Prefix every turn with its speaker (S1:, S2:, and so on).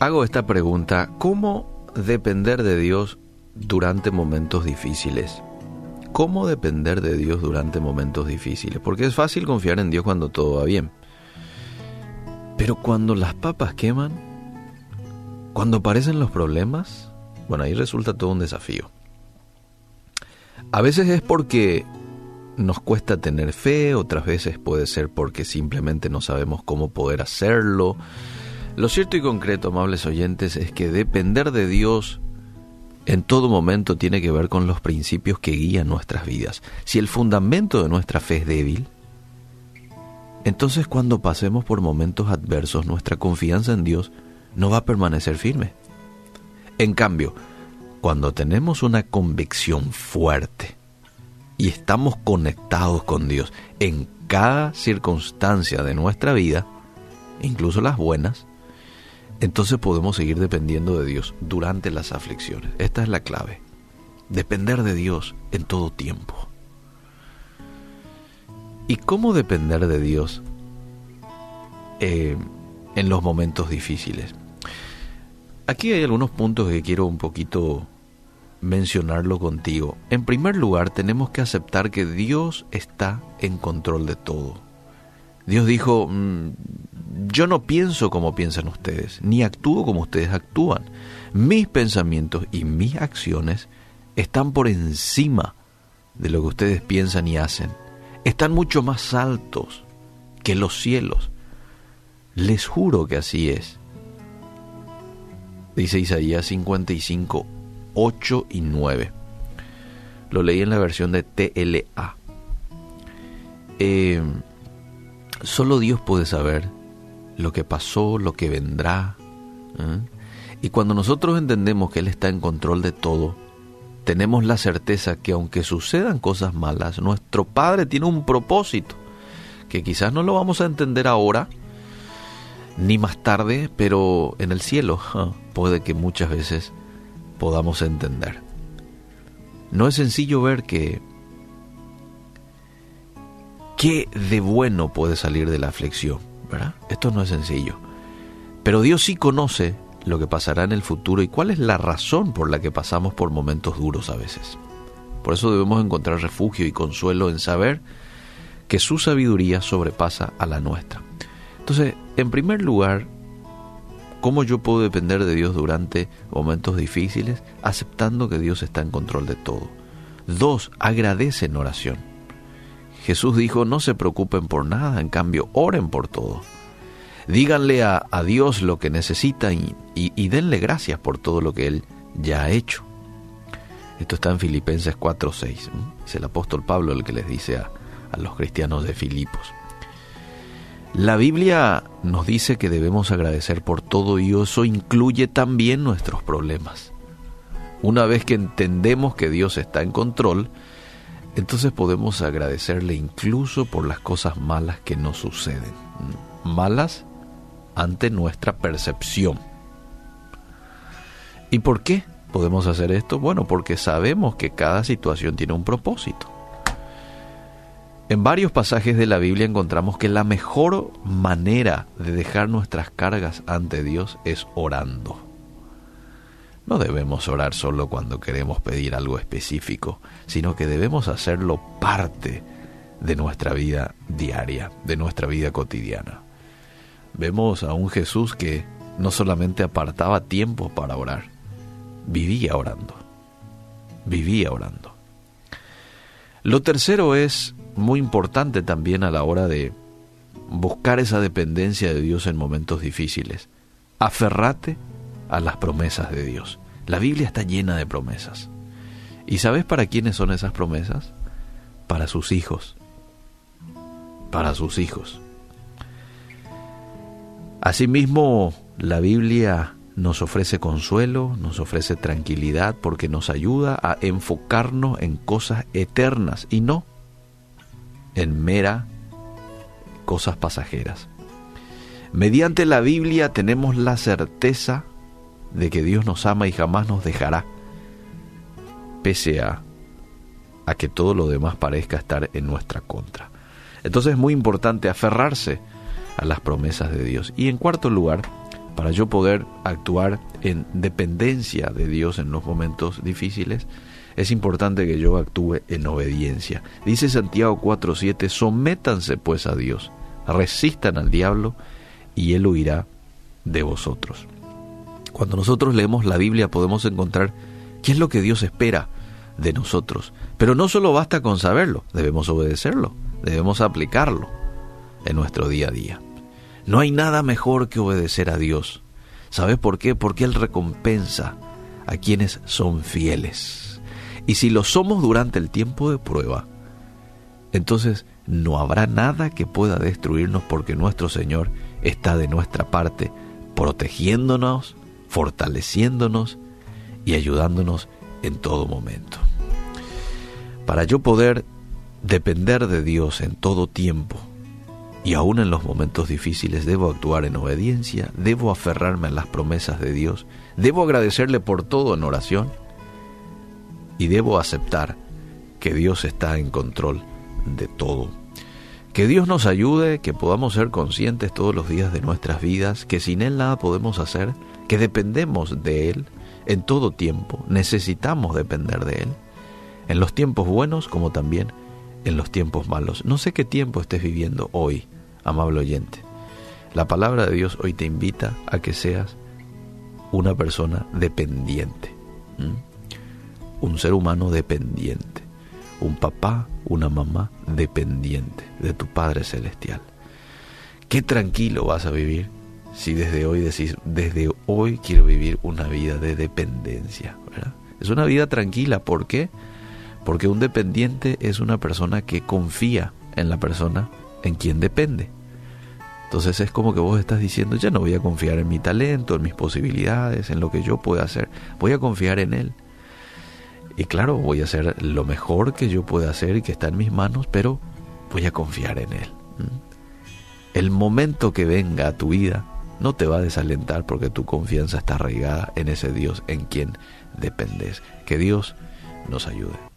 S1: Hago, esta pregunta, ¿cómo depender de Dios durante momentos difíciles? ¿Cómo depender de Dios durante momentos difíciles? Porque es fácil confiar en Dios cuando todo va bien. Pero cuando las papas queman, cuando aparecen los problemas, bueno, ahí resulta todo un desafío. A veces es porque nos cuesta tener fe, otras veces puede ser porque simplemente no sabemos cómo poder hacerlo. Lo cierto y concreto, amables oyentes, es que depender de Dios en todo momento tiene que ver con los principios que guían nuestras vidas. Si el fundamento de nuestra fe es débil, entonces cuando pasemos por momentos adversos, nuestra confianza en Dios no va a permanecer firme. En cambio, cuando tenemos una convicción fuerte y estamos conectados con Dios en cada circunstancia de nuestra vida, incluso las buenas, entonces podemos seguir dependiendo de Dios durante las aflicciones. Esta es la clave. Depender de Dios en todo tiempo. ¿Y cómo depender de Dios eh, en los momentos difíciles? Aquí hay algunos puntos que quiero un poquito mencionarlo contigo. En primer lugar, tenemos que aceptar que Dios está en control de todo. Dios dijo, mm, yo no pienso como piensan ustedes, ni actúo como ustedes actúan. Mis pensamientos y mis acciones están por encima de lo que ustedes piensan y hacen. Están mucho más altos que los cielos. Les juro que así es. Dice Isaías 55, 8 y 9. Lo leí en la versión de TLA. Eh, solo Dios puede saber lo que pasó, lo que vendrá. ¿eh? Y cuando nosotros entendemos que Él está en control de todo, tenemos la certeza que aunque sucedan cosas malas, nuestro Padre tiene un propósito, que quizás no lo vamos a entender ahora, ni más tarde, pero en el cielo puede que muchas veces podamos entender. No es sencillo ver que qué de bueno puede salir de la aflicción. Esto no es sencillo. Pero Dios sí conoce lo que pasará en el futuro y cuál es la razón por la que pasamos por momentos duros a veces. Por eso debemos encontrar refugio y consuelo en saber que su sabiduría sobrepasa a la nuestra. Entonces, en primer lugar, ¿cómo yo puedo depender de Dios durante momentos difíciles? Aceptando que Dios está en control de todo. Dos, agradece en oración. Jesús dijo, no se preocupen por nada, en cambio, oren por todo. Díganle a, Dios lo que necesitan y, denle gracias por todo lo que Él ya ha hecho. Esto está en Filipenses 4:6. Es el apóstol Pablo el que les dice a, a los cristianos de Filipos. La Biblia nos dice que debemos agradecer por todo y eso incluye también nuestros problemas. Una vez que entendemos que Dios está en control, entonces podemos agradecerle incluso por las cosas malas que nos suceden. Malas ante nuestra percepción. ¿Y por qué podemos hacer esto? Bueno, porque sabemos que cada situación tiene un propósito. En varios pasajes de la Biblia encontramos que la mejor manera de dejar nuestras cargas ante Dios es orando. No debemos orar solo cuando queremos pedir algo específico, sino que debemos hacerlo parte de nuestra vida diaria, de nuestra vida cotidiana. Vemos a un Jesús que no solamente apartaba tiempo para orar, vivía orando, vivía orando. Lo tercero es muy importante también a la hora de buscar esa dependencia de Dios en momentos difíciles. Aferrate a las promesas de Dios. La Biblia está llena de promesas. ¿Y sabes para quiénes son esas promesas? Para sus hijos. Para sus hijos. Asimismo, la Biblia nos ofrece consuelo, nos ofrece tranquilidad porque nos ayuda a enfocarnos en cosas eternas y no en mera cosas pasajeras. Mediante la Biblia tenemos la certeza de que Dios nos ama y jamás nos dejará, pese a, a que todo lo demás parezca estar en nuestra contra. Entonces es muy importante aferrarse a las promesas de Dios. Y en cuarto lugar, Para yo poder actuar en dependencia de Dios en los momentos difíciles, es importante que yo actúe en obediencia. Dice Santiago 4:7, sométanse pues a Dios, resistan al diablo y él huirá de vosotros. Cuando nosotros leemos la Biblia podemos encontrar qué es lo que Dios espera de nosotros. Pero no solo basta con saberlo, debemos obedecerlo, debemos aplicarlo en nuestro día a día. No hay nada mejor que obedecer a Dios. ¿Sabes por qué? Porque Él recompensa a quienes son fieles. Y si lo somos durante el tiempo de prueba, entonces no habrá nada que pueda destruirnos porque nuestro Señor está de nuestra parte, protegiéndonos, fortaleciéndonos y ayudándonos en todo momento. Para yo poder depender de Dios en todo tiempo y aún en los momentos difíciles debo actuar en obediencia, debo aferrarme a las promesas de Dios, debo agradecerle por todo en oración y debo aceptar que Dios está en control de todo. Que Dios nos ayude, que podamos ser conscientes todos los días de nuestras vidas, que sin Él nada podemos hacer, que dependemos de Él en todo tiempo, necesitamos depender de Él, en los tiempos buenos como también en los tiempos malos. No sé qué tiempo estés viviendo hoy, amable oyente. La palabra de Dios hoy te invita a que seas una persona dependiente, un ser humano dependiente un papá, una mamá dependiente de tu Padre Celestial. Qué tranquilo vas a vivir si desde hoy decís, desde hoy quiero vivir una vida de dependencia. Es una vida tranquila, ¿por qué? Porque un dependiente es una persona que confía en la persona en quien depende. Entonces es como que vos estás diciendo, ya no voy a confiar en mi talento, en mis posibilidades, en lo que yo pueda hacer, voy a confiar en Él. Y claro, voy a hacer lo mejor que yo pueda hacer y que está en mis manos, pero voy a confiar en Él. El momento que venga a tu vida no te va a desalentar porque tu confianza está arraigada en ese Dios en quien dependes. Que Dios nos ayude.